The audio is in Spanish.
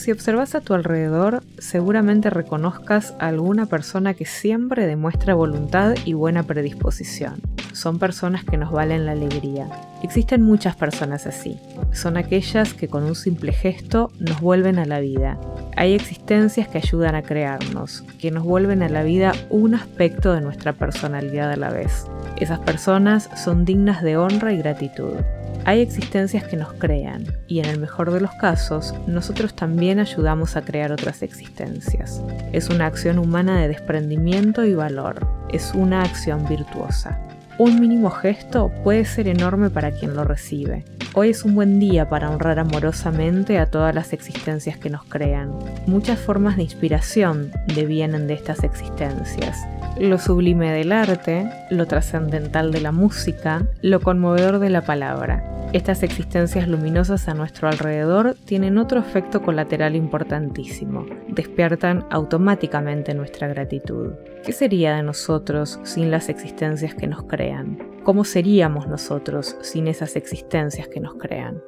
Si observas a tu alrededor, seguramente reconozcas a alguna persona que siempre demuestra voluntad y buena predisposición. Son personas que nos valen la alegría. Existen muchas personas así. Son aquellas que con un simple gesto nos vuelven a la vida. Hay existencias que ayudan a crearnos, que nos vuelven a la vida un aspecto de nuestra personalidad a la vez. Esas personas son dignas de honra y gratitud. Hay existencias que nos crean y en el mejor de los casos nosotros también ayudamos a crear otras existencias. Es una acción humana de desprendimiento y valor. Es una acción virtuosa. Un mínimo gesto puede ser enorme para quien lo recibe. Hoy es un buen día para honrar amorosamente a todas las existencias que nos crean. Muchas formas de inspiración devienen de estas existencias lo sublime del arte, lo trascendental de la música, lo conmovedor de la palabra. Estas existencias luminosas a nuestro alrededor tienen otro efecto colateral importantísimo. Despiertan automáticamente nuestra gratitud. ¿Qué sería de nosotros sin las existencias que nos crean? ¿Cómo seríamos nosotros sin esas existencias que nos crean?